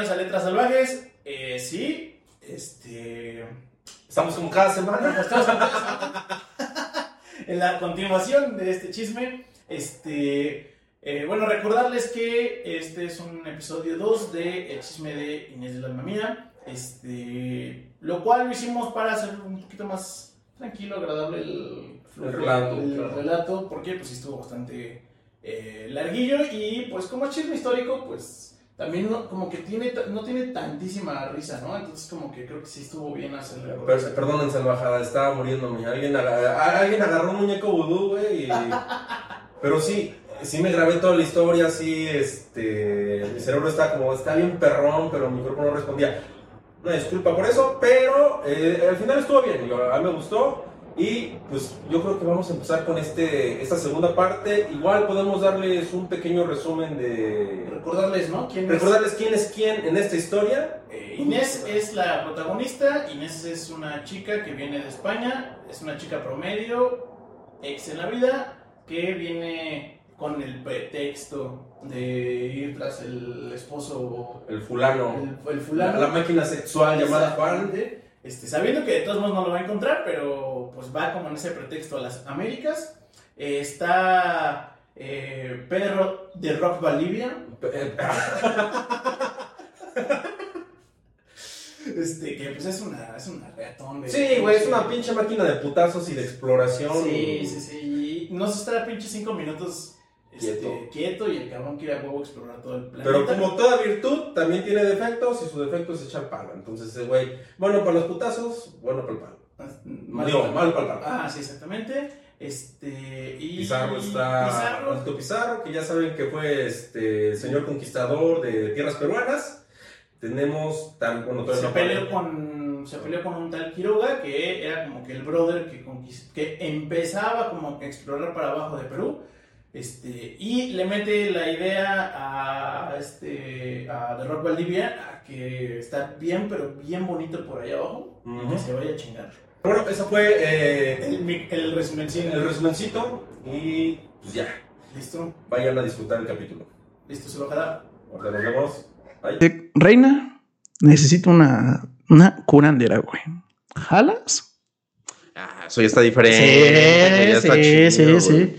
bienvenidos a Letras Salvajes. Eh, sí, este. Estamos como cada semana. Estamos en la continuación de este chisme. Este. eh, bueno, recordarles que este es un episodio 2 de El chisme de Inés de la Alma Mía. Este. Lo cual lo hicimos para hacer un poquito más tranquilo, agradable el, El relato, el claro. relato, porque pues estuvo bastante eh, larguillo y pues como es chisme histórico, pues también no, como que tiene, no tiene tantísima risa, ¿no? Entonces como que creo que sí estuvo bien hacerle. Per- Perdonen, salvajada, estaba muriéndome. Alguien, alguien agarró un muñeco vudú, güey. y- Pero sí, sí me grabé toda la historia, sí, este... Mi cerebro está como, está bien perrón, pero mi cuerpo no respondía. Una disculpa por eso, pero eh, al final estuvo bien, a mí me gustó. Y pues yo creo que vamos a empezar con este, esta segunda parte. Igual podemos darles un pequeño resumen de... Recordarles, ¿no? ¿Quién es? Recordarles quién es quién en esta historia. Eh, Inés es la protagonista. Inés es una chica que viene de España. Es una chica promedio, ex en la vida, que viene con el pretexto de ir tras el esposo, El fulano. el, el La, fulano. la máquina sexual llamada Juan. Este, sabiendo que de todos modos no lo va a encontrar, pero pues va como en ese pretexto a las Américas. Eh, está eh, Pedro de Rock Bolivia, Eh, este, que pues es una, es una reatón. Sí, güey, es una pinche máquina de putazos y de exploración. Sí, sí, sí. Y no se estará pinche cinco minutos este, Quieto. quieto y el cabrón quiere a huevo explorar todo el planeta. Pero como toda virtud, también tiene defectos y su defecto es echar palo. Entonces, ese güey, bueno para los putazos, bueno para el palo. Mal- Digo, mal para el palo. Ah, sí, exactamente. Este, y... Pizarro está. Pizarro, Alto Pizarro, que ya saben que fue este el señor conquistador de tierras peruanas. Tenemos tan bueno, se no peleó con se peleó con un tal Quiroga que era como que el brother que que empezaba como a explorar para abajo de Perú este y le mete la idea a este a The Rock Valdivia a que está bien pero bien bonito por allá abajo Ujú. que se vaya a chingar Bueno, eso fue eh, el, mi- el resumencito. Y pues ya, listo vayan a disfrutar el capítulo. listo se lo jala Ahorita nos vemos. Bye. Reina, necesito una, una curandera, güey. ¿Jalas? Ah, eso ya está diferente. ya está chido, güey.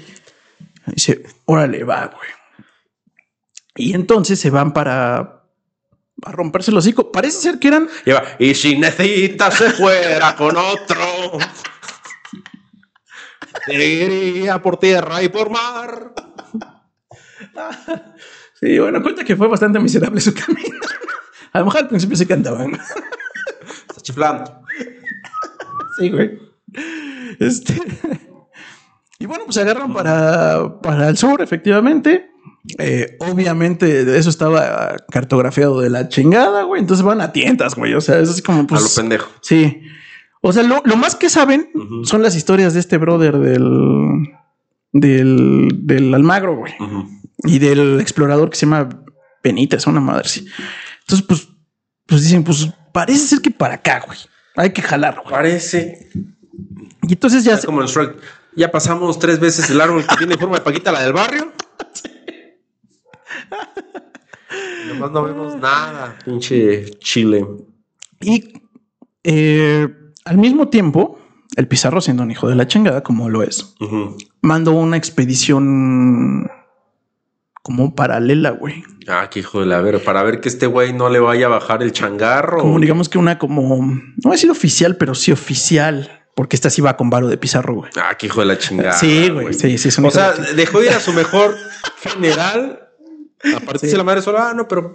Dice, órale, va, güey. Y entonces se van para a romperse el hocico. Parece ser que eran Lleva, y si necesitas se fuera con otro. Iría por tierra y por mar. Sí, bueno, cuenta que fue bastante miserable su camino. A lo mejor al principio se cantaban. Está chiflando. Sí, güey. Este. Y bueno, pues se agarran para, para el sur, efectivamente. Eh, obviamente, eso estaba cartografiado de la chingada, güey. Entonces van a tientas, güey. O sea, eso es como, a lo pues. pendejo. Sí. O sea, lo, lo más que saben son las historias de este brother del. del. del Almagro, güey. Y del explorador que se llama Benítez, una madre así. Entonces, pues, pues dicen, pues parece ser que para acá, güey. Hay que jalar, güey. Parece. Y entonces ya se- como en Shrek. Ya pasamos tres veces el árbol que tiene forma de paquita, la del barrio. Nomás no vemos nada. Pinche chile. Y eh, al mismo tiempo, el Pizarro, siendo un hijo de la chingada, como lo es, mandó una expedición como paralela, güey. Ah, qué hijo de la ver, para ver que este güey no le vaya a bajar el changarro. Como digamos que una como, no voy a decir oficial, pero sí oficial, porque esta sí va con varo de Pizarro, güey. Ah, qué hijo de la chingada. sí, güey, sí, sí. es un O hijo de sea, la dejó ir a su mejor general. Aparte de la madre sola, ah, no, pero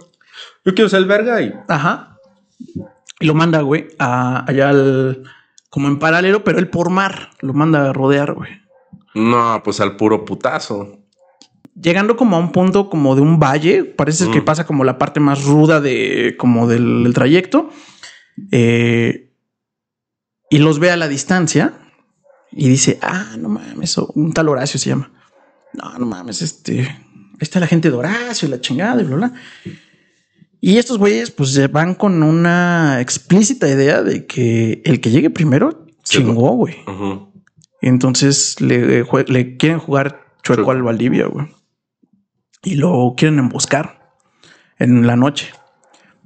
yo quiero ser el verga y Ajá. Y lo manda, güey, a, allá al, como en paralelo, pero él por mar, lo manda a rodear, güey. no, pues al puro putazo. llegando como a un punto como de un valle, parece que Mm. pasa como la parte más ruda de como del, del trayecto. eh, y los ve a la distancia y dice, ah, no mames, un tal Horacio se llama. No, no mames, este, está la gente de Horacio y la chingada y bla, bla. Y estos güeyes pues van con una explícita idea de que el que llegue primero chingó, güey. Entonces le, jue- le quieren jugar chueco Chueco. al Valdivia, güey. Y lo quieren emboscar en la noche.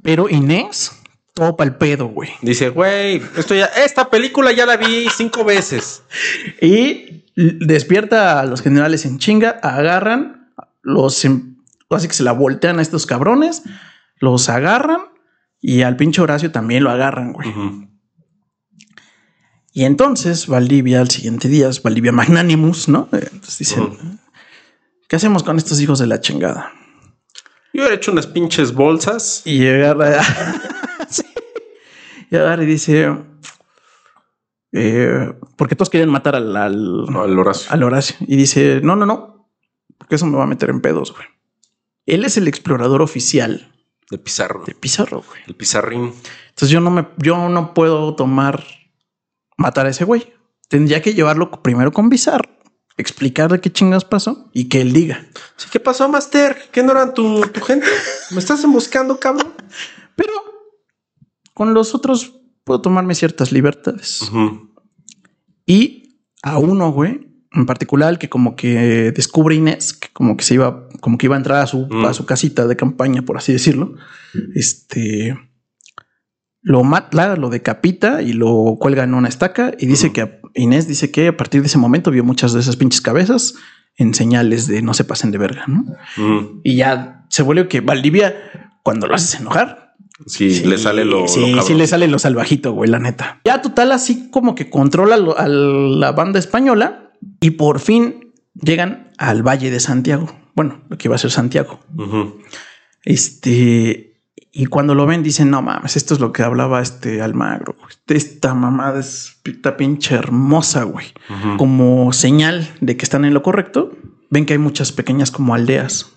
Pero Inés, todo el pedo, güey. Dice, güey, esto ya, esta película ya la vi cinco veces. Y despierta a los generales en chinga, agarran, los em- así que se la voltean a estos cabrones, los agarran y al pinche Horacio también lo agarran, güey. Y entonces Valdivia al siguiente día es Valdivia Magnanimus, ¿no? Eh, Entonces dicen. ¿qué hacemos con estos hijos de la chingada? Yo he hecho unas pinches bolsas. Y agarra. Y agarra y dice, eh, porque todos quieren matar al, al, Al Horacio. al Horacio. Y dice, no, no, no, porque eso me va a meter en pedos, güey. Él es el explorador oficial De Pizarro. de Pizarro, güey. El Pizarrín. Entonces yo no me, yo no puedo tomar, matar a ese güey. Tendría que llevarlo primero con Pizarro, explicarle qué chingas pasó y que él diga. Sí, ¿Qué pasó, Master? ¿Qué no eran tu, tu gente? ¿Me estás emboscando, cabrón? Pero con los otros puedo tomarme ciertas libertades. Y a uno, güey, en particular, el que como que descubre Inés, que como que se iba, como que iba a entrar a su, Mm. a su casita de campaña, por así decirlo. Este lo mata, lo decapita y lo cuelga en una estaca. Y dice Ujú. que Inés dice que a partir de ese momento vio muchas de esas pinches cabezas en señales de no se pasen de verga, ¿no? Y ya se vuelve que Valdivia, cuando lo haces enojar, Sí, le sale lo. Sí, lo sí, cabrón. le sale lo salvajito, güey, la neta. Ya total, así como que controla lo- a la banda española y por fin llegan al Valle de Santiago. Bueno, lo que iba a ser Santiago. Este, y cuando lo ven, dicen: No mames, esto es lo que hablaba este Almagro. Esta mamada es esta pinche hermosa, güey. Como señal de que están en lo correcto, ven que hay muchas pequeñas como aldeas.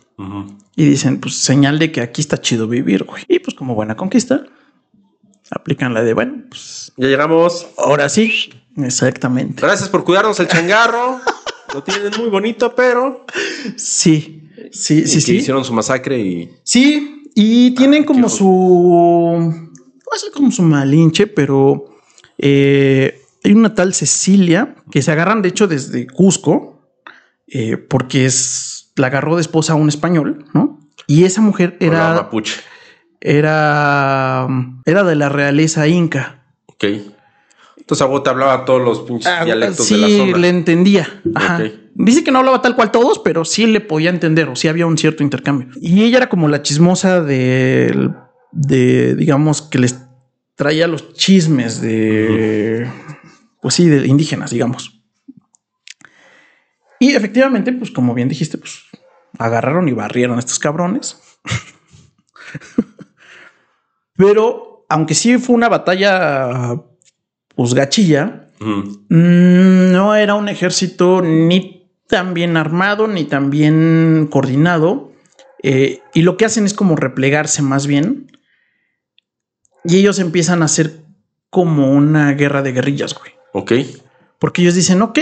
Y dicen, pues señal de que aquí está chido vivir, güey. Y pues como buena conquista, aplican la de, bueno, pues Ya llegamos. ahora sí. Exactamente. Gracias por cuidarnos el changarro. Lo tienen muy bonito, pero. Sí, sí, sí, y que sí. Hicieron su masacre y. Sí, y tienen Ah, como su... Va a ser como su malinche, pero eh, hay una tal Cecilia que se agarran, de hecho, desde Cusco, eh, porque es la agarró de esposa a un español, ¿no? Y esa mujer Era mapuche. era, era de la realeza inca. Ok. Entonces a vos te hablaba todos los pinches Ah, dialectos sí, de la zona. le entendía. Ajá. Ok. Dice que no hablaba tal cual todos, pero sí le podía entender o sí había un cierto intercambio. Y ella era como la chismosa de, de digamos, que les traía los chismes de, pues sí, de indígenas, digamos. Y efectivamente, pues como bien dijiste, pues agarraron y barrieron a estos cabrones. pero aunque sí fue una batalla, pues gachilla. Mm, No era un ejército ni tan bien armado ni tan bien coordinado. eh, y lo que hacen es como replegarse más bien. Y ellos empiezan a hacer como una guerra de guerrillas, güey. Ok. Porque ellos dicen, ok,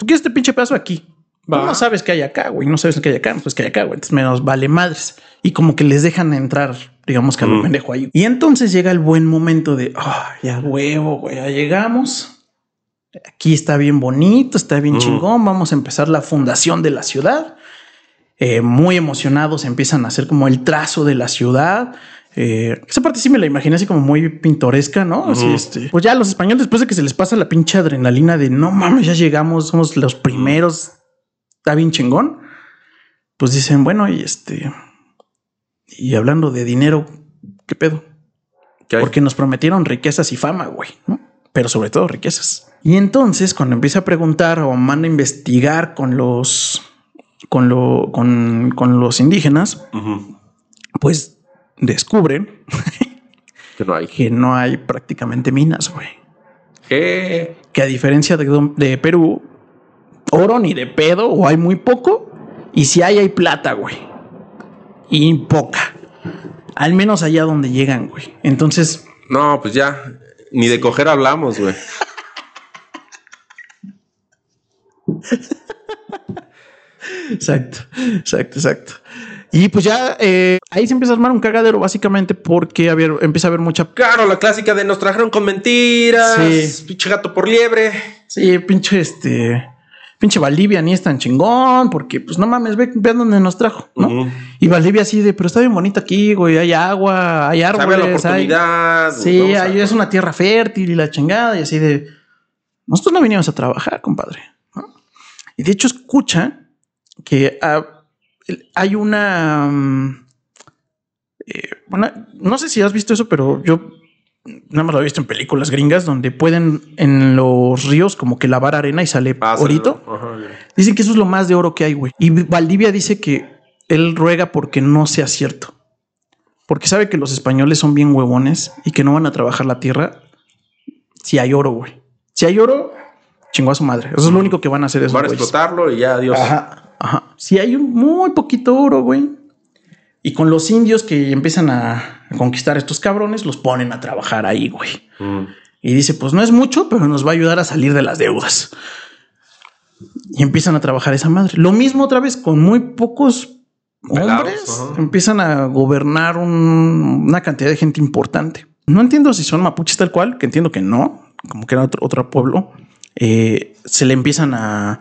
tú quieres este pinche pedazo aquí. Va. no sabes que hay acá, güey. No sabes que hay acá, pues que hay acá, güey. Entonces menos vale madres. Y como que les dejan entrar, digamos que a lo Mm. pendejo ahí. Y entonces llega el buen momento de, ya huevo, güey, ya llegamos. Aquí está bien bonito, está bien Mm. chingón. Vamos a empezar la fundación de la ciudad. Eh, muy emocionados empiezan a hacer como el trazo de la ciudad. Eh, esa parte sí me la imaginé así como muy pintoresca, ¿no? Así, este, pues ya los españoles, después de que se les pasa la pinche adrenalina de no mames, ya llegamos, somos los primeros, está bien chingón. Pues dicen, bueno, y este, y hablando de dinero, ¿qué pedo? Porque nos prometieron riquezas y fama, güey, ¿no? Pero sobre todo riquezas. Y entonces, cuando empieza a preguntar o manda a investigar con los, con lo, con, con los indígenas, pues descubren Que no hay. que no hay prácticamente minas, güey. ¿Qué? Que a diferencia de, de Perú, oro ni de pedo, o hay muy poco, y si hay, hay plata, güey. Y poca. Al menos allá donde llegan, güey. Entonces, No, pues ya. Ni de coger hablamos, güey. Exacto, exacto, exacto. Y pues ya eh, ahí se empieza a armar un cagadero, básicamente, porque a ver, empieza a haber mucha. Claro, la clásica de nos trajeron con mentiras. Sí. Pinche gato por liebre. Sí, pinche este. pinche Valdivia ni es tan chingón, porque pues no mames, ve, ve dónde nos trajo, ¿no? Y Valdivia así de, pero está bien bonito aquí, güey, hay agua, hay Sabe la árboles, hay... oportunidad. Sí, ahí es una tierra fértil y la chingada, y así de. Nosotros no venimos a trabajar, compadre. ¿no? Y de hecho, escucha que el- hay una. mm, eh, bueno, no sé si has visto eso, pero yo nada más lo he visto en películas gringas donde pueden en los ríos como que lavar arena y sale Ah, orito. ajá. Dicen que eso es lo más de oro que hay, güey. Y Valdivia dice que él ruega porque no sea cierto. Porque sabe que los españoles son bien huevones y que no van a trabajar la tierra si hay oro, güey. Si hay oro, chingó a su madre. Eso es lo único que van a hacer esos Van a explotarlo y ya, adiós. Ajá, ajá. Si hay un muy poquito oro, güey. Y con los indios que empiezan a conquistar a estos cabrones, los ponen a trabajar ahí, güey. Mm. Y dice, pues no es mucho, pero nos va a ayudar a salir de las deudas. Y empiezan a trabajar esa madre. Lo mismo otra vez con muy pocos Pelados, hombres. Empiezan a gobernar un- una cantidad de gente importante. No entiendo si son mapuches tal cual, que entiendo que no, como que era otro, otro pueblo. Eh, se le empiezan a...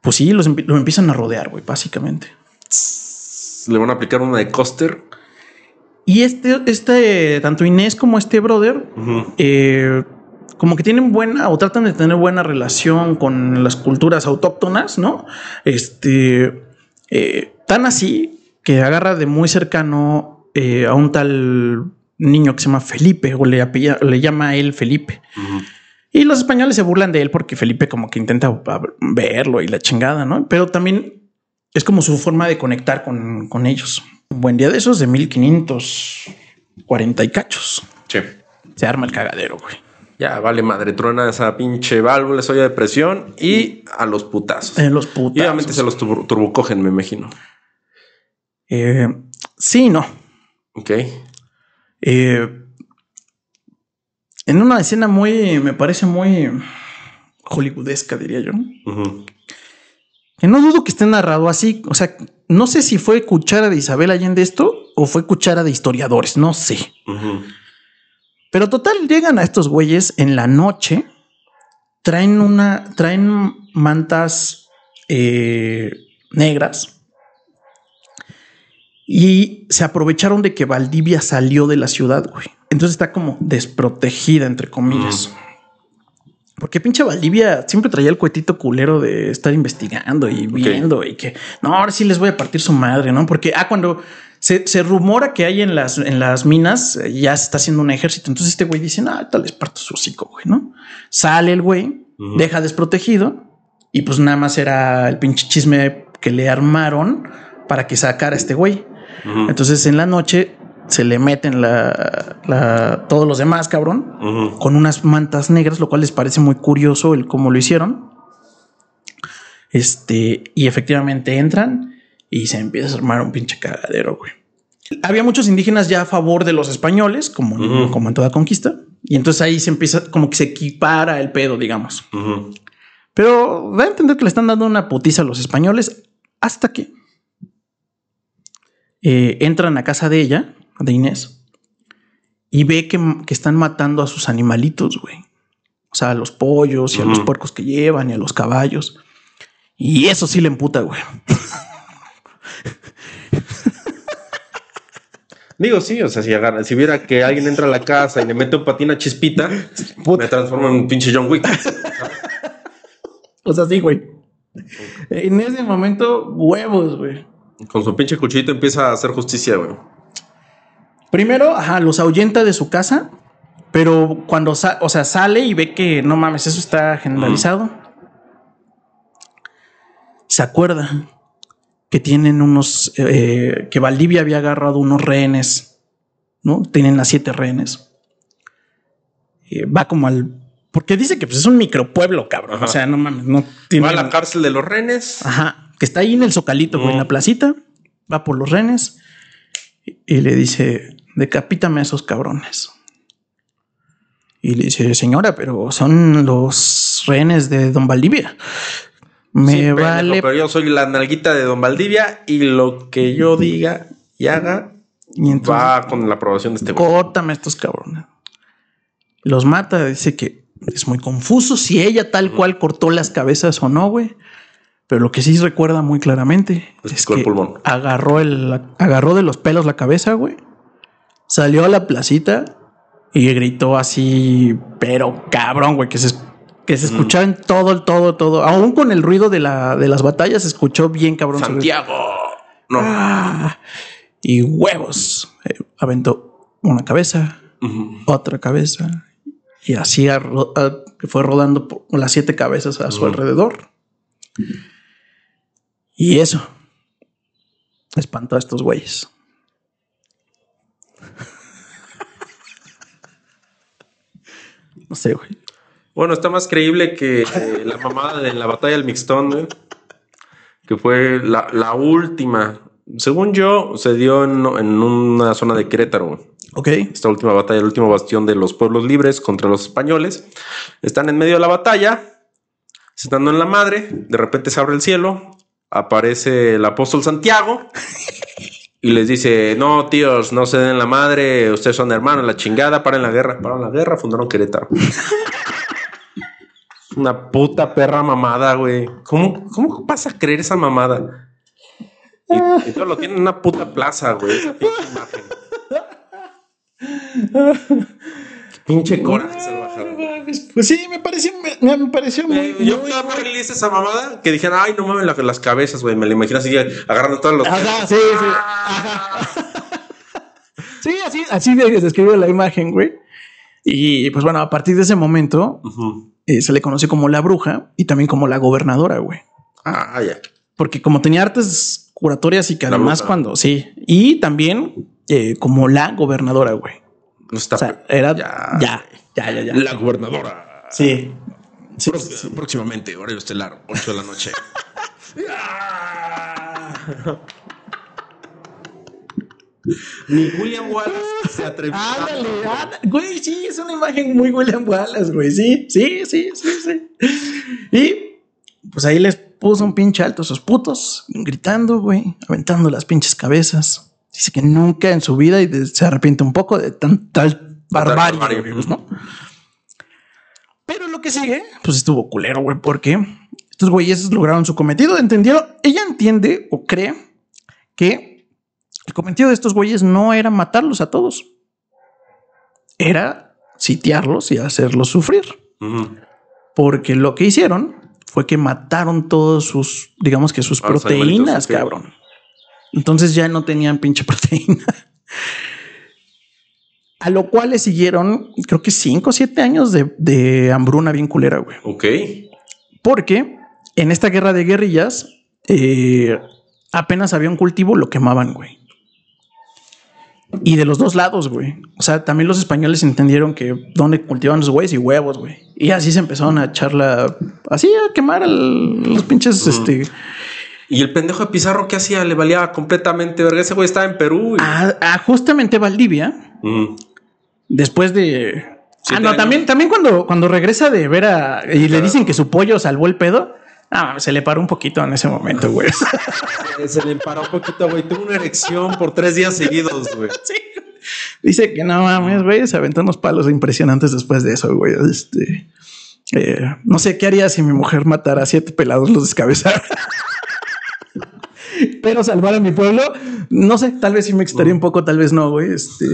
Pues sí, los lo empiezan a rodear, güey, básicamente. Le van a aplicar una de Coster. Y este, este, tanto Inés como este brother, eh, como que tienen buena o tratan de tener buena relación con las culturas autóctonas, ¿no? Este, eh, tan así que agarra de muy cercano eh, a un tal niño que se llama Felipe o le, apella- le llama a él Felipe. Y los españoles se burlan de él porque Felipe como que intenta verlo y la chingada, ¿no? Pero también es como su forma de conectar con, con ellos. Un buen día de esos de 1540 y cachos. Sí. Se arma el cagadero, güey. Ya vale madre, truena esa pinche válvula, olla de presión y a los putazos. En los putos. y obviamente se los turbo- turbocogen, me imagino. Eh, sí, no. Ok. Eh, en una escena muy, me parece muy hollywoodesca, diría yo. Que no dudo que esté narrado así. O sea, no sé si fue cuchara de Isabel Allende esto o fue cuchara de historiadores. No sé. Pero total, llegan a estos güeyes en la noche, traen una, traen mantas eh, negras y se aprovecharon de que Valdivia salió de la ciudad, güey. Entonces está como desprotegida, entre comillas. Porque pinche Valdivia siempre traía el cuetito culero de estar investigando y viendo y que no, ahora sí les voy a partir su madre, ¿no? Porque ah, cuando se, se rumora que hay en las, en las minas, eh, ya se está haciendo un ejército. Entonces este güey dice, no, tal les parto su hocico, güey, ¿no? Sale el güey, deja desprotegido y pues nada más era el pinche chisme que le armaron para que sacara a este güey. Entonces en la noche se le meten la, la- todos los demás, cabrón, con unas mantas negras, lo cual les parece muy curioso el cómo lo hicieron. Este, y efectivamente entran y se empieza a armar un pinche cagadero, güey. Había muchos indígenas ya a favor de los españoles, como, como en toda conquista, y entonces ahí se empieza como que se equipara el pedo, digamos. Pero da a entender que le están dando una putiza a los españoles hasta que eh, entran a casa de ella, de Inés, y ve que, que están matando a sus animalitos, güey. O sea, a los pollos y a los puercos que llevan y a los caballos. Y eso sí le emputa, güey. Digo, sí, o sea, si, agarra, si viera que alguien entra a la casa y le mete un patín a chispita, me transformo en un pinche John Wick. O sea, sí, güey. En ese momento, huevos, güey. Con su pinche cuchillito empieza a hacer justicia, güey. Primero, ajá, los ahuyenta de su casa, pero cuando sa- o sea, sale y ve que no mames, eso está generalizado. Se acuerda que tienen unos, eh, que Valdivia había agarrado unos rehenes, ¿no? Tienen a siete rehenes. Eh, va como al, porque dice que pues, es un micropueblo, cabrón. Ajá. O sea, no mames, no tiene. Va a la cárcel de los renes. Ajá, que está ahí en el Zocalito, en la Mm. placita, va por los renes y, y le dice, decapítame a esos cabrones. Y le dice, señora, pero son los rehenes de Don Valdivia. Me Sí, pendejo, vale. Pero yo soy la nalguita de Don Valdivia y lo que yo diga y haga Y entonces, va con la aprobación de este güey. córtame a estos cabrones. Los mata, dice que es muy confuso si ella tal cual cortó las cabezas o no, güey. Pero lo que sí recuerda muy claramente es el que pulmón. agarró el agarró de los pelos la cabeza, güey. Salió a la placita y gritó así, pero cabrón, güey, que se que se escuchaba en todo todo todo, aún con el ruido de la de las batallas se escuchó bien cabrón. Santiago. No. Ah, y huevos. Eh, aventó una cabeza, otra cabeza y así a- fue rodando por las siete cabezas a su alrededor. Y eso espantó a estos güeyes. No sé, güey. Bueno, está más creíble que eh, la mamada de la batalla del Mixtón, güey, que fue la, la última. Según yo, se dio en, en una zona de Querétaro. güey. Ok. Esta última batalla, el último bastión de los pueblos libres contra los españoles. Están en medio de la batalla, se están dando en la madre. De repente se abre el cielo, aparece el apóstol Santiago y les dice: No, tíos, no se den la madre, ustedes son hermanos, la chingada, paren la guerra. Pararon la guerra, fundaron Querétaro. Una puta perra mamada, güey. ¿Cómo, ¿Cómo vas a creer esa mamada? Y, y todo lo tienen en una puta plaza, güey. Esa pinche imagen. Pinche coraje salvaje. Pues sí, me pareció, me, me pareció muy. Eh, yo muy- estaba muy feliz esa mamada que dijeron, ay, no mames la- las cabezas, güey. Me la imagino así agarrando todos los. Ajá, sí, sí. Ajá. Sí, así, así de- describe la imagen, güey. Y pues bueno, a partir de ese momento eh, se le conoce como la bruja y también como la gobernadora, güey. Ah, ya. Porque como tenía artes curatorias y que La además bruja. cuando, sí, y también eh, como la gobernadora, güey. No está. O sea, era Ya. ya, ya, ya, ya. la gobernadora. Sí. Sí, Pro- sí, sí. Próximamente, horario estelar, 8 de la noche. Ni William Wallace se atrevió. Ándale, ándale. Güey, sí, es una imagen muy William Wallace, güey. Sí, sí, sí, sí, sí. Y pues ahí les puso un pinche alto a esos putos, gritando, güey, aventando las pinches cabezas. Dice que nunca en su vida y se arrepiente un poco de tan tal barbarie, ¿no? Pero lo que sigue, pues estuvo culero, güey, porque estos güeyes lograron su cometido. Entendieron, ella entiende o cree que el cometido de estos güeyes no era matarlos a todos, era sitiarlos y hacerlos sufrir. Porque lo que hicieron fue que mataron todos sus, digamos que sus proteínas, cabrón. Entonces ya no tenían pinche proteína. A lo cual le siguieron, creo que cinco o siete años de, de hambruna bien culera, güey. Ok. Porque en esta guerra de guerrillas, eh, apenas había un cultivo, lo quemaban, güey. Y de los dos lados, güey. O sea, también los españoles entendieron que donde cultivaban los güeyes y huevos, güey. Y así se empezaron a echar la... Así a quemar al- los pinches, este... Y el pendejo de Pizarro, ¿qué hacía? Le valía completamente verga. Ese güey estaba en Perú. Y... A, a justamente Valdivia, Ujú. después de... Ah, no, años. también, también cuando, cuando regresa de ver a... Y le dicen que su pollo salvó el pedo. Ah, se le paró un poquito en ese momento, güey. Se le paró un poquito, güey. Tuvo una erección por tres días seguidos, güey. Sí. Dice que no mames, güey, se aventó unos palos impresionantes después de eso, güey. Este, eh, no sé qué haría si mi mujer matara a siete pelados, los descabezara. Pero salvar a mi pueblo, no sé, tal vez sí me excitaría un poco, tal vez no, güey. Este,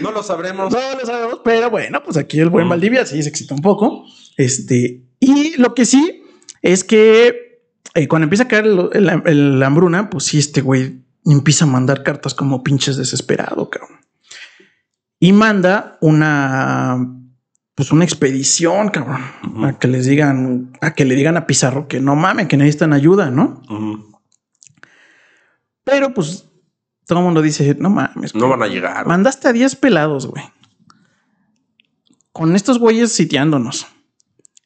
No lo sabremos. no lo sabemos, pero bueno, pues aquí el buen Mm. Valdivia sí se excita un poco. Este, y lo que sí es que eh, cuando empieza a caer el, el- el- la hambruna, pues sí, este güey empieza a mandar cartas como pinches desesperado, cabrón. Y manda una, pues una expedición, cabrón, a que les digan, a que le digan a Pizarro que no mamen, que necesitan ayuda, ¿no? Pero pues todo el mundo dice, no mames. No van a llegar. Mandaste a 10 pelados, güey. Con estos güeyes sitiándonos.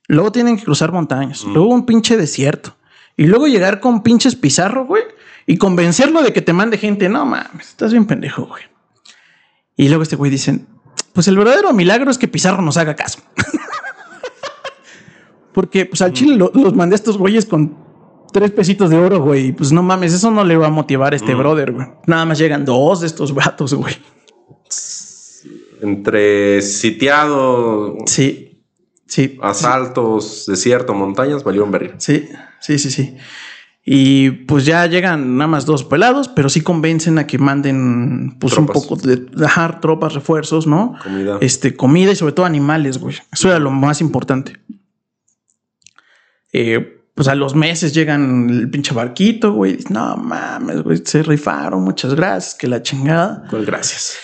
Luego tienen que cruzar montañas. Luego un pinche desierto. Y luego llegar con pinches pizarro, güey. Y convencerlo de que te mande gente. No mames, estás bien pendejo, güey. Y luego este güey dice: Pues el verdadero milagro es que Pizarro nos haga caso. Porque pues al chile lo- los mandé a estos güeyes con tres pesitos de oro, güey. Pues no mames, eso no le va a motivar a este Mm. brother, güey. Nada más llegan dos de estos vatos, güey. Entre sitiado. Sí. Sí. Asaltos, desierto, montañas, valieron verga. Sí, sí, sí, sí. Y pues ya llegan nada más dos pelados, pero sí convencen a que manden pues Tropas. un poco de dejar tropas, refuerzos, ¿no? Comida. Este, comida y sobre todo animales, güey. Eso era lo más importante. Eh, pues a los meses llegan el pinche barquito, güey. No mames, güey, se rifaron, muchas gracias, que la chingada. Pues gracias.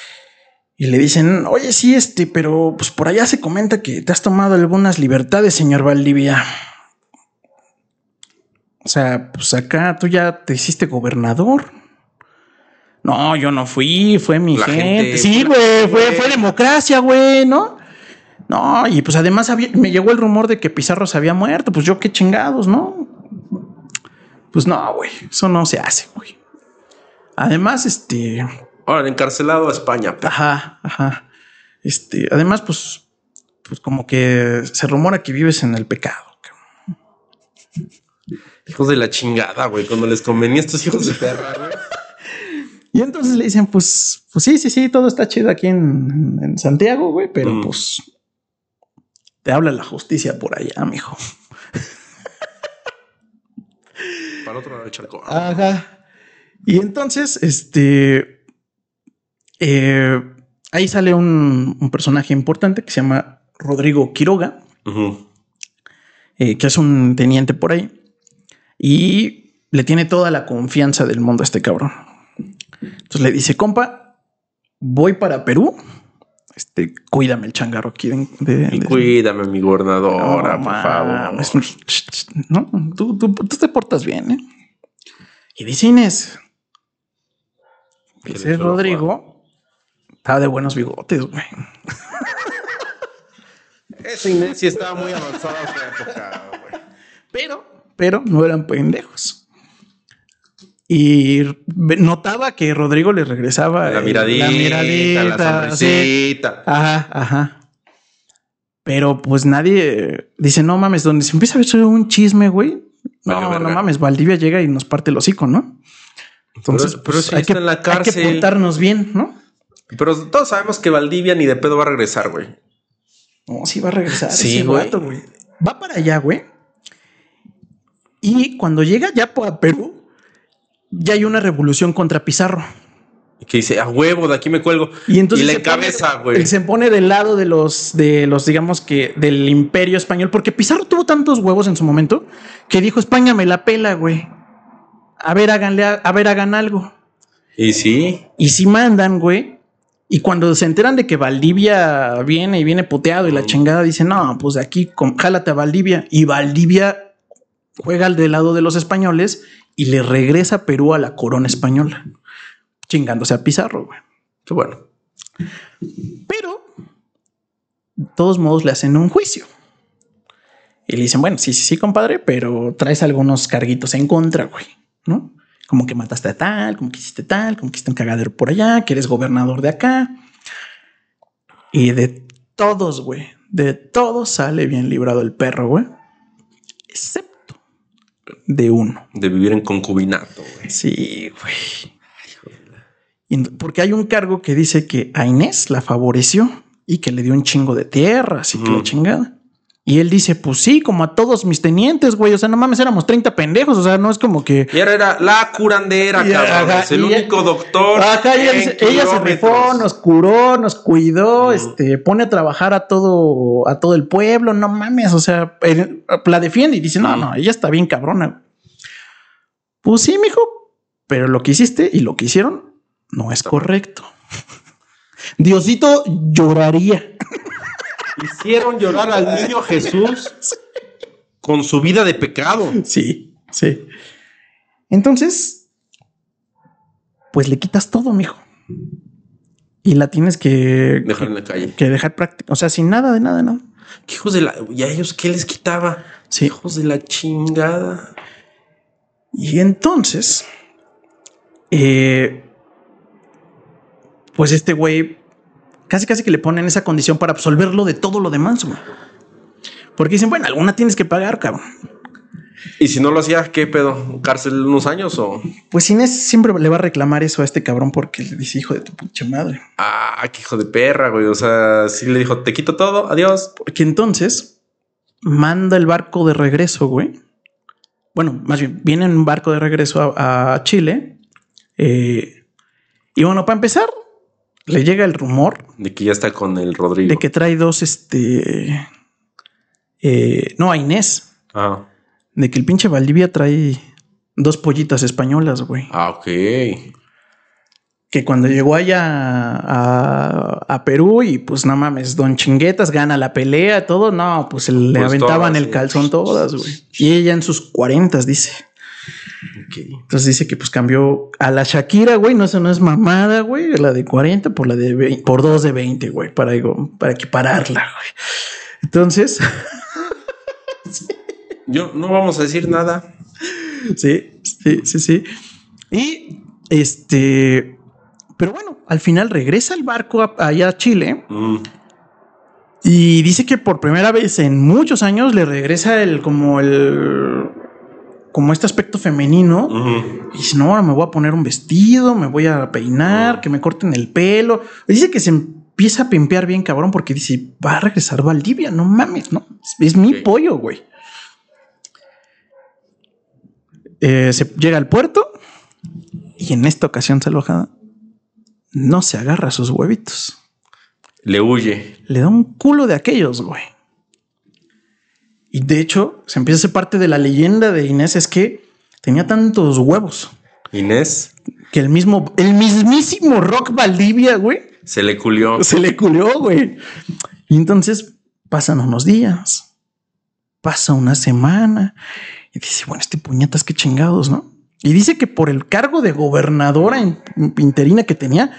Y le dicen, oye, sí, este, pero pues por allá se comenta que te has tomado algunas libertades, señor Valdivia. O sea, pues acá tú ya te hiciste gobernador. No, yo no fui, fue mi gente. gente- Sí, güey, fue, democracia, güey, ¿no? No, y pues además había- me llegó el rumor de que Pizarro se había muerto. Pues yo qué chingados, ¿no? Pues no, güey, eso no se hace, güey. Además, este, Ahora, encarcelado a España. pe- Ajá, ajá. Este, además, pues, pues como que se rumora que vives en el pecado. cabrón. Hijos de la chingada, güey. Cuando les convenía a estos hijos de perra, güey. Y entonces le dicen, pues, pues sí, sí, sí, todo está chido aquí en, en Santiago, güey, pero Mm. pues te habla la justicia por allá, mijo. Para el otro lado del charco. Ajá. Y entonces, este, eh, ahí sale un, un personaje importante que se llama Rodrigo Quiroga. Eh, que es un teniente por ahí, y le tiene toda la confianza del mundo a este cabrón. Entonces le dice, compa, voy para Perú. Este, cuídame el changarro aquí. de- de- cuídame, mi gobernadora, No, por favor. No, tú, tú- tú te portas bien, ¿eh? Y dice Inés, ese Rodrigo estaba de buenos bigotes, güey. Esa Inés sí estaba muy avanzada en su época, güey. pero, pero no eran pendejos. Y notaba que Rodrigo le regresaba La el- miradita, la, miradita, sí. sonrisita. Ajá, ajá. Pero pues nadie dice, no mames, donde se empieza a ver un chisme, güey. No, Vale, no mames, Valdivia llega y nos parte el hocico, ¿no? Entonces, Pero- pero pues, si hay, que, en la hay que cárcel. portarnos bien, ¿no? Pero todos sabemos que Valdivia ni de pedo va a regresar, güey. No, sí va a regresar Sí, ese güey. vato, güey. Va para allá, güey. Y cuando llega ya a Perú, ya hay una revolución contra Pizarro. Que dice, a huevo, de aquí me cuelgo. Y entonces la se pone- encabeza, güey. Se pone del lado de los, de los, digamos que del imperio español, porque Pizarro tuvo tantos huevos en su momento que dijo España me la pela, güey. A ver, háganle, a, a ver, hagan algo. Y sí, Y si mandan, güey. Y cuando se enteran de que Valdivia viene y viene puteado y la chingada, dicen, no, pues de aquí con- jálate a Valdivia. Y Valdivia juega al del lado de los españoles y le regresa Perú a la corona española, chingándose a Pizarro, güey. bueno. Pero de todos modos le hacen un juicio. Y le dicen, bueno, sí, sí, sí, compadre, pero traes algunos carguitos en contra, güey, ¿no? Como que mataste a tal, como que hiciste tal, como que hiciste un cagadero por allá, que eres gobernador de acá. Y de todos, güey, de todos sale bien librado el perro, güey. Excepto de uno. De vivir en concubinato, güey. Sí, güey. Porque hay un cargo que dice que a Inés la favoreció y que le dio un chingo de tierras y que la chingada. Y él dice, pues sí, como a todos mis tenientes, güey. O sea, no mames, éramos 30 pendejos. O sea, no es como que... Y ahora era la curandera, Y- cabrón. ajá, es el único doctor. Ajá, ella, se rifó, nos curó, nos cuidó, este, pone a trabajar a todo, a todo el pueblo. No mames, o sea, él la defiende y dice, no, no, ella está bien cabrona. Pues sí, mijo, pero lo que hiciste y lo que hicieron no es correcto. Diosito lloraría. Hicieron llorar al niño Jesús con su vida de pecado. Sí, sí. Entonces, pues le quitas todo, mijo. Y la tienes que, Dejar en la calle. que dejar práctica. O sea, sin nada de nada, nada. ¿Qué hijos de la. ¿Y a ellos qué les quitaba? Sí. Hijos de la chingada. Y entonces, eh, pues este güey casi casi que le ponen esa condición para absolverlo de todo lo demás, güey. Porque dicen, bueno, alguna tienes que pagar, cabrón. ¿Y si no lo hacías, qué pedo? ¿Cárcel unos años o.? Pues Inés siempre le va a reclamar eso a este cabrón porque le dice, hijo de tu pinche madre. Ah, qué hijo de perra, güey. O sea, sí le dijo, te quito todo, adiós. Porque entonces, manda el barco de regreso, güey. Bueno, más bien, viene en un barco de regreso a, a Chile. eh, y bueno, para empezar, le llega el rumor De que ya está con el Rodrigo. de que trae dos, este... eh, no, a Inés. Ah, De que el pinche Valdivia trae dos pollitas españolas, güey. ah, ok. Que cuando llegó allá a, a Perú y pues no mames, Don Chinguetas gana la pelea, todo, no, pues le Pues aventaban todas, el calzón todas, güey. Y ella en sus cuarentas, dice. Entonces dice que pues cambió a la Shakira, güey, no, eso no es mamada, güey, la de 40 por la de 20, por dos de 20, güey, para, digo, para equipararla, güey. Entonces, Yo no vamos a decir nada. sí, sí, sí, sí. Y este, pero bueno, al final regresa el barco a- allá a Chile. Mm, y dice que por primera vez en muchos años le regresa el como el como este aspecto femenino. Y dice, no, ahora me voy a poner un vestido, me voy a peinar, que me corten el pelo. Dice que se empieza a pimpear bien cabrón porque dice, va a regresar Valdivia, no mames, no. Es mi pollo, güey. Eh, se llega al puerto y en esta ocasión salvajada no se agarra sus huevitos. Le huye. Le da un culo de aquellos, güey. Y de hecho, se empieza a hacer parte de la leyenda de Inés, es que tenía tantos huevos Inés que el mismo, el mismísimo Rock Valdivia, güey, se le culió. se le culió, güey. Y entonces pasan unos días, pasa una semana y dice, bueno, este puñetas, qué chingados, ¿no? Y dice que por el cargo de gobernadora in- interina que tenía,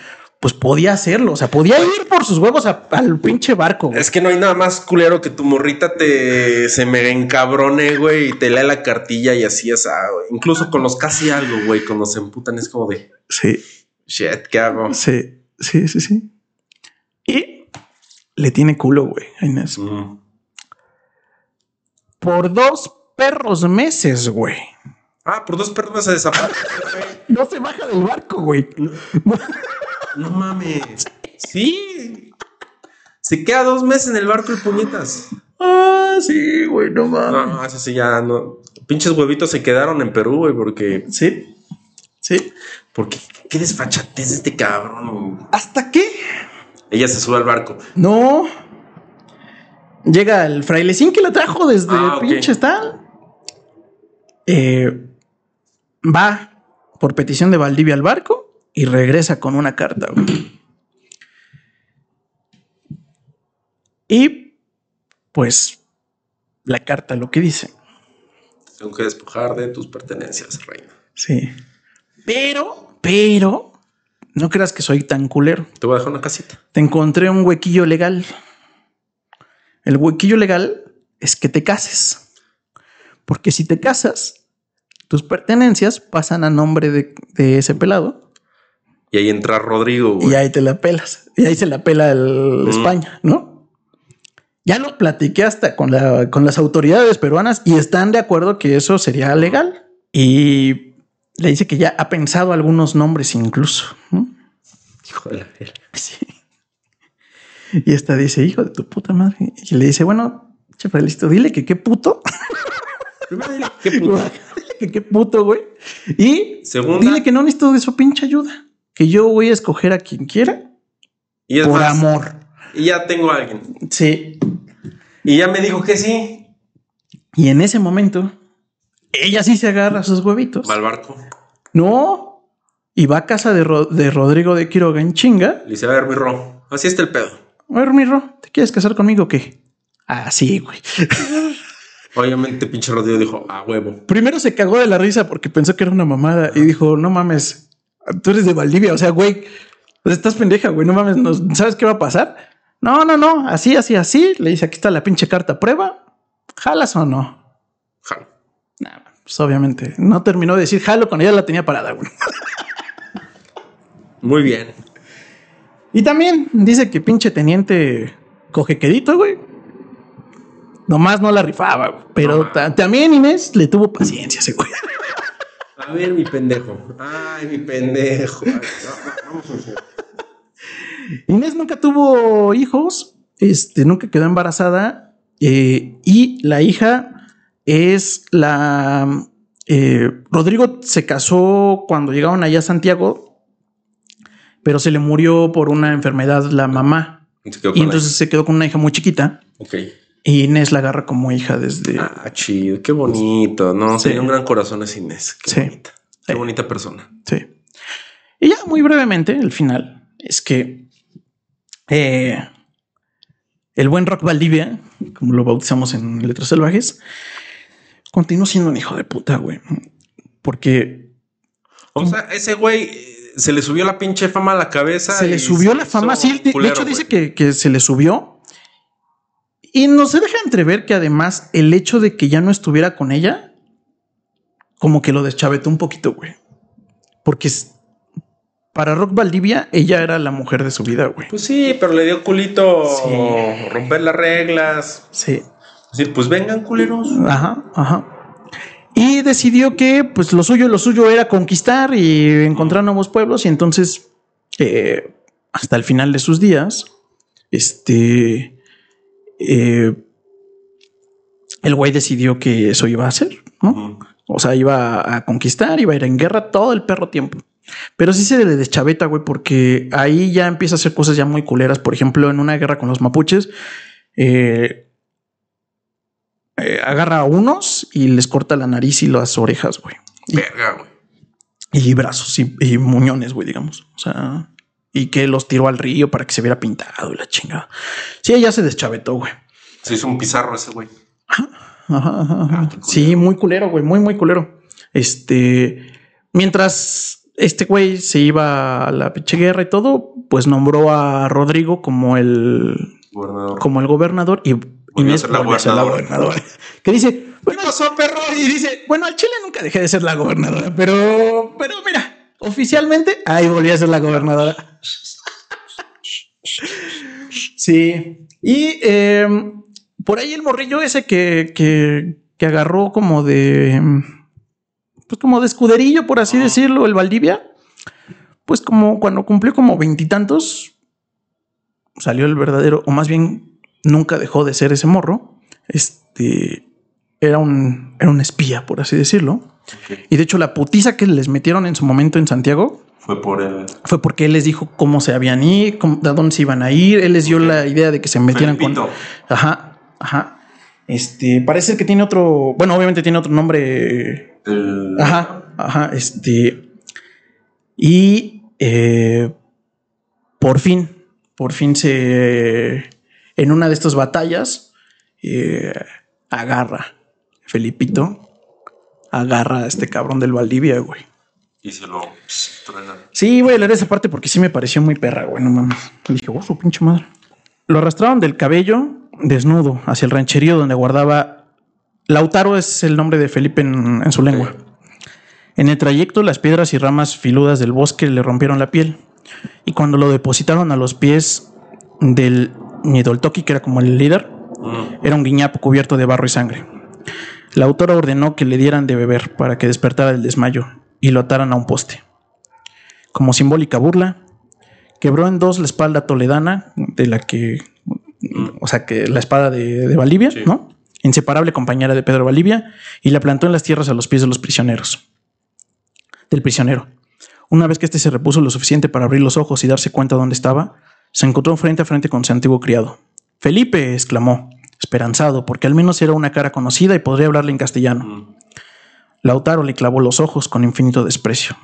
pues podía hacerlo. O sea, podía ir por sus huevos a- al pinche barco. güey. Es que no hay nada más culero que tu morrita te se me encabrone, güey, y te lea la cartilla y así güey. Incluso con los casi algo, güey, cuando se emputan es como de Sí, shit, ¿qué hago? sí, sí, sí, sí. Y le tiene culo, güey, a Inés. Mm. Por dos perros meses, güey. Ah, por dos perros se desaparece. No se baja del barco, güey. No mames. Sí. Se queda dos meses en el barco el puñetas. Ah, sí, güey, no mames. No, eso sí ya no. Pinches huevitos se quedaron en Perú, güey, porque. Sí, sí. Porque qué desfachatez de este cabrón. güey. ¿Hasta qué? Ella se sube al barco. No. Llega el frailecín que la trajo desde Ah, pinche está. Eh, va por petición de Valdivia al barco y regresa con una carta. güey. Y pues la carta lo que dice. Tengo que despojar de tus pertenencias, reina. Sí. Pero, pero, no creas que soy tan culero. Te voy a dejar una casita. Te encontré un huequillo legal. El huequillo legal es que te cases. Porque si te casas, tus pertenencias pasan a nombre de, de ese pelado Y ahí entra Rodrigo, güey. y ahí te la pelas. Y ahí se la pela el Mm. España, ¿no? Ya lo platiqué hasta con, la, con las autoridades peruanas y están de acuerdo que eso sería legal. Y le dice que ya ha pensado algunos nombres incluso. ¿no? Hijo de la verga. Sí. Y esta dice, hijo de tu puta madre. Y le dice, bueno, che, listo, dile que qué puto. Primero dile, qué puto. dile que qué puto, güey. Y Segunda. dile que no necesito de su pinche ayuda. Que yo voy a escoger a quien quiera Y es por más, amor. Y ya tengo a alguien. Sí. Y ya me dijo que sí. Y en ese momento, ella sí se agarra a sus huevitos. Va al barco. No. Y va a casa de, Ro- de Rodrigo de Quiroga en chinga. Le dice, a ver, mi ro. Así está el pedo. A ver, Mirro, ¿te quieres casar conmigo o qué? Ah, sí, güey. Obviamente, pinche Rodrigo dijo, a huevo. Primero se cagó de la risa porque pensó que era una mamada y dijo, no mames, tú eres de Valdivia, o sea, güey, pues estás pendeja, güey, no mames, ¿no ¿sabes qué va a pasar? No, no, no, así, así, así. Le dice, aquí está la pinche carta prueba. ¿Jalas o no? Jalo. Nah, pues obviamente, no terminó de decir jalo cuando ya la tenía parada, güey. Muy bien. Y también dice que pinche teniente coge quedito, güey. Nomás no la rifaba, güey. Pero también Inés le tuvo paciencia, ese güey. A ver, mi pendejo. Ay, mi pendejo. Ay, no, no, vamos a hacer. Inés nunca tuvo hijos, este, nunca quedó embarazada Eh, y la hija es la... eh, Rodrigo se casó cuando llegaron allá a Santiago, pero se le murió por una enfermedad la mamá. Y entonces se quedó con una hija muy chiquita. la- Ok. Y Inés la agarra como hija desde... Ah, chido. Qué bonito. No, Sí. tenía un gran corazón ese Inés. Qué Sí. bonita. Qué Sí. bonita persona. Sí. Y ya muy brevemente, el final es que eh, el buen Rock Valdivia, como lo bautizamos en Letras Salvajes, continuó siendo un hijo de puta, güey. Porque O sea, ese güey eh, se le subió la pinche fama a la cabeza. se le subió la fama. Sí, de, hecho dice que, que se le subió. Y nos deja entrever que además el hecho de que ya no estuviera con ella, como que lo deschavetó un poquito, güey. Porque es- para Rock Valdivia, ella era la mujer de su vida, güey. Pues sí, pero le dio culito Sí. romper las reglas. Sí. Decir, pues vengan, culeros. Ajá, ajá. Y decidió que pues lo suyo, lo suyo era conquistar y encontrar nuevos pueblos. Y entonces, eh, hasta el final de sus días, este, eh, el güey decidió que eso iba a hacer, ¿no? O sea, iba a conquistar, iba a ir en guerra todo el perro tiempo. Pero sí se le deschaveta, güey, porque ahí ya empieza a hacer cosas ya muy culeras. Por ejemplo, en una guerra con los mapuches, eh, eh, agarra a unos y les corta la nariz y las orejas, güey. Y, Verga, güey. y brazos y, y muñones, güey, digamos. O sea, y que los tiró al río para que se viera pintado y la chingada. Sí, ella se deschavetó, güey. Se hizo un pizarro ese güey. Ajá, ajá, ajá. Ah, qué. Sí, muy culero, güey, muy, muy culero. Este, mientras este güey se iba a la pinche guerra y todo, pues nombró a Rodrigo como el, Gobernador. como el gobernador y Inés la volvió a ser la gobernadora. gobernadora. Que dice, bueno, pasó, perro? Y dice, bueno, al Chile nunca dejé de ser la gobernadora, pero, pero mira, oficialmente ahí volví a ser la gobernadora. Sí. Y eh, por ahí el morrillo ese que, que, que agarró como de. Pues como de escuderillo, por así decirlo, el Valdivia. Pues como cuando cumplió como veintitantos, salió el verdadero, o más bien nunca dejó de ser ese morro. Este era un, era un espía, por así decirlo. Y de hecho, la putiza que les metieron en su momento en Santiago Fue por el. fue porque él les dijo cómo se habían ido, cómo- a dónde se iban a ir. Él les dio la idea de que se metieran con. Felipito. Ajá, ajá. Este parece que tiene otro. Bueno, obviamente tiene otro nombre. El- Ajá, ajá. Este. Y eh, por fin, por fin se. En una de estas batallas, eh, agarra Felipito, agarra a este cabrón del Valdivia, güey. Y se lo pss. Sí, voy a leer esa parte porque sí me pareció muy perra, güey, no mames. Dije, oh, su pinche madre. Lo arrastraron del cabello desnudo hacia el rancherío donde guardaba. Lautaro es el nombre de Felipe en, en su lengua. En el trayecto, las piedras y ramas filudas del bosque le rompieron la piel. Y cuando lo depositaron a los pies del Nidoltoki, que era como el líder, Mm. era un guiñapo cubierto de barro y sangre. La autora ordenó que le dieran de beber para que despertara del desmayo y lo ataran a un poste. Como simbólica burla, quebró en dos la espalda toledana de la que, o sea, que la espada de, de Sí. ¿no? Inseparable compañera de Pedro Valdivia, y la plantó en las tierras a los pies de los prisioneros. Del prisionero. Una vez que éste se repuso lo suficiente para abrir los ojos y darse cuenta dónde estaba, se encontró frente a frente con su antiguo criado. Felipe, exclamó, esperanzado, porque al menos era una cara conocida y podría hablarle en castellano. Mm. Lautaro le clavó los ojos con infinito desprecio.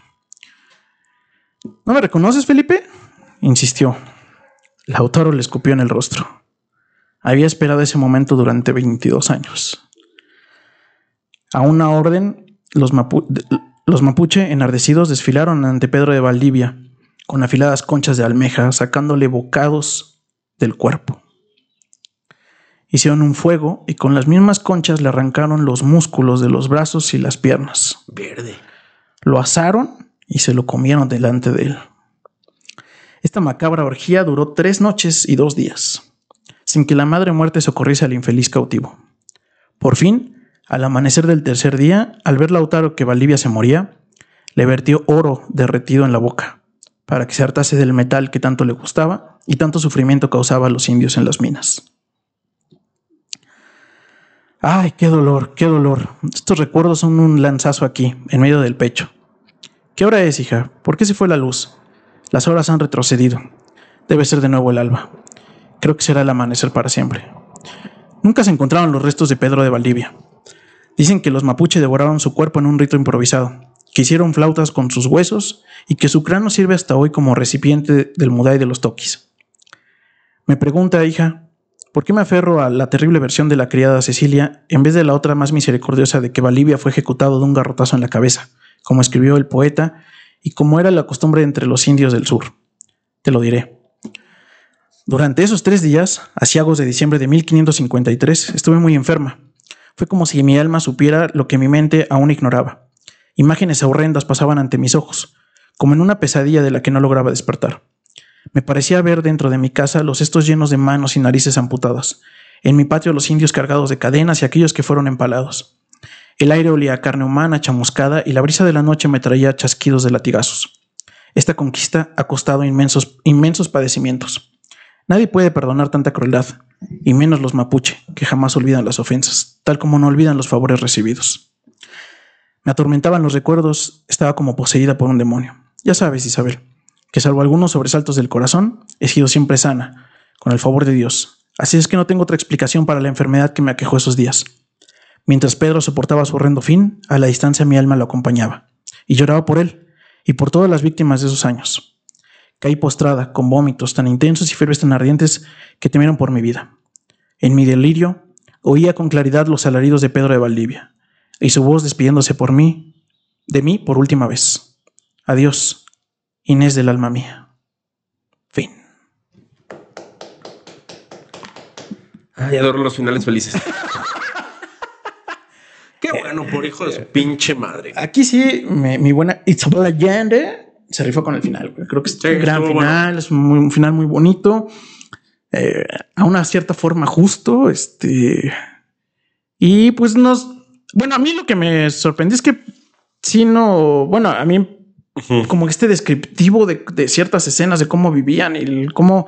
¿No me reconoces, Felipe? insistió. Lautaro le escupió en el rostro. Había esperado ese momento durante 22 años. A una orden, los, mapu- de- los mapuche enardecidos desfilaron ante Pedro de Valdivia con afiladas conchas de almeja, sacándole bocados del cuerpo. Hicieron un fuego y con las mismas conchas le arrancaron los músculos de los brazos y las piernas. Verde. Lo asaron y se lo comieron delante de él. Esta macabra orgía duró tres noches y dos días, sin que la madre muerte socorriese al infeliz cautivo. Por fin, al amanecer del tercer día, al ver Lautaro que Valdivia se moría, le vertió oro derretido en la boca, para que se hartase del metal que tanto le gustaba y tanto sufrimiento causaba a los indios en las minas. Ay, qué dolor, qué dolor. Estos recuerdos son un lanzazo aquí, en medio del pecho. ¿Qué hora es, hija? ¿Por qué se fue la luz? Las horas han retrocedido. Debe ser de nuevo el alba. Creo que será el amanecer para siempre. Nunca se encontraron los restos de Pedro de Valdivia. Dicen que los mapuche devoraron su cuerpo en un rito improvisado, que hicieron flautas con sus huesos y que su cráneo sirve hasta hoy como recipiente del mudai de los toquis. Me pregunta, hija, ¿por qué me aferro a la terrible versión de la criada Cecilia en vez de la otra más misericordiosa de que Valdivia fue ejecutado de un garrotazo en la cabeza, como escribió el poeta y como era la costumbre entre los indios del sur? Te lo diré. Durante esos tres días, asiagos de diciembre de 1553, estuve muy enferma. Fue como si mi alma supiera lo que mi mente aún ignoraba. Imágenes horrendas pasaban ante mis ojos, como en una pesadilla de la que no lograba despertar. Me parecía ver dentro de mi casa los cestos llenos de manos y narices amputadas, en mi patio los indios cargados de cadenas y aquellos que fueron empalados. El aire olía a carne humana chamuscada y la brisa de la noche me traía chasquidos de latigazos. Esta conquista ha costado inmensos, inmensos padecimientos. Nadie puede perdonar tanta crueldad, y menos los mapuche, que jamás olvidan las ofensas, tal como no olvidan los favores recibidos. Me atormentaban los recuerdos, estaba como poseída por un demonio. Ya sabes, Isabel, que salvo algunos sobresaltos del corazón, he sido siempre sana, con el favor de Dios. Así es que no tengo otra explicación para la enfermedad que me aquejó esos días. Mientras Pedro soportaba su horrendo fin, a la distancia mi alma lo acompañaba, y lloraba por él, y por todas las víctimas de esos años. Caí postrada, con vómitos tan intensos y fiebres tan ardientes que temieron por mi vida. En mi delirio, oía con claridad los alaridos de Pedro de Valdivia, y su voz despidiéndose por mí, de mí por última vez. Adiós, Inés del alma mía. Fin. Ay, adoro los finales felices. Qué bueno, por hijo de su pinche madre. Aquí sí, me- mi buena Isabel Allende se rifó con el final. Creo que es Sí, un gran final, es un, muy- un final muy bonito. eh, a una cierta forma justo. Este. Y pues nos. Bueno, a mí lo que me sorprendió es que sí no. Bueno, a mí Como este descriptivo de, de ciertas escenas de cómo vivían y el cómo.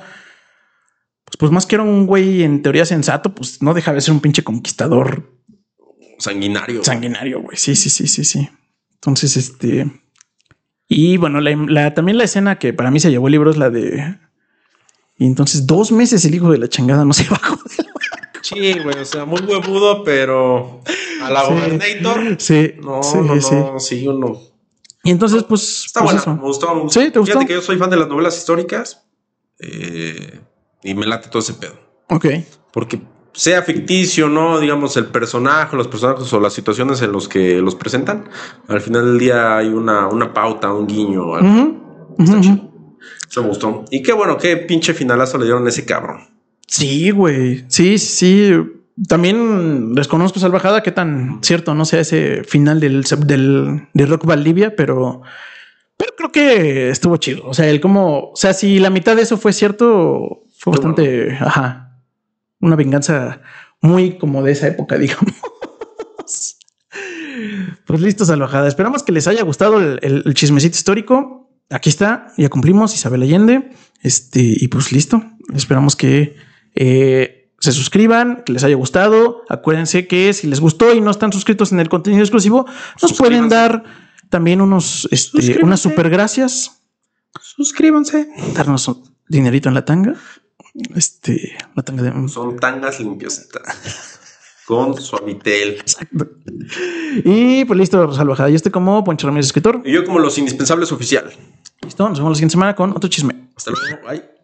Pues, pues más que era un güey en teoría sensato, pues no deja de ser un pinche conquistador Sanguinario. sanguinario, güey. Sí, sí, sí, sí, sí. Entonces, este. Y bueno, la, la- también la escena que para mí se llevó el libro es la de. Y entonces, dos meses el hijo de la chingada no se bajó. Sí, güey, o sea, muy huevudo, pero a la Sí. Gobernator. Sí, No, sí, no, sí. no, sí, uno. Y entonces, pues. Está pues buena, me gustó, me gustó. Sí, ¿te gustó? Fíjate que yo soy fan de las novelas históricas eh, y me late todo ese pedo. Ok. Porque sea ficticio, no, digamos, el personaje, los personajes o las situaciones en los que los presentan, al final del día hay una, una pauta, un guiño. algo. Ujú, Está chido. Eso me gustó. Y qué bueno, qué pinche finalazo le dieron a ese cabrón. Sí, güey. Sí, sí, sí. También desconozco salvajada qué tan cierto no sea ese final del, del de Rock Valdivia, pero, pero creo que estuvo chido. O sea, el cómo, o sea, si la mitad de eso fue cierto, fue bastante, ajá, una venganza muy como de esa época, digamos. Pues listo, salvajada. Esperamos que les haya gustado el, el- el chismecito histórico. Aquí está, ya cumplimos, Isabel Allende. Este, y pues listo. Esperamos que eh, se suscriban, que les haya gustado. Acuérdense que si les gustó y no están suscritos en el contenido exclusivo, nos pueden dar también unos, este, unas super gracias, Suscríbanse. darnos un dinerito en la tanga. Este, la tanga de. Son tangas limpiositas. Con suavitel. Exacto. Y pues listo, salvajada. Yo estoy como Poncho Ramírez, escritor. Y yo como los indispensables oficial. Listo, nos vemos la siguiente semana con otro chisme. Hasta luego. Bye.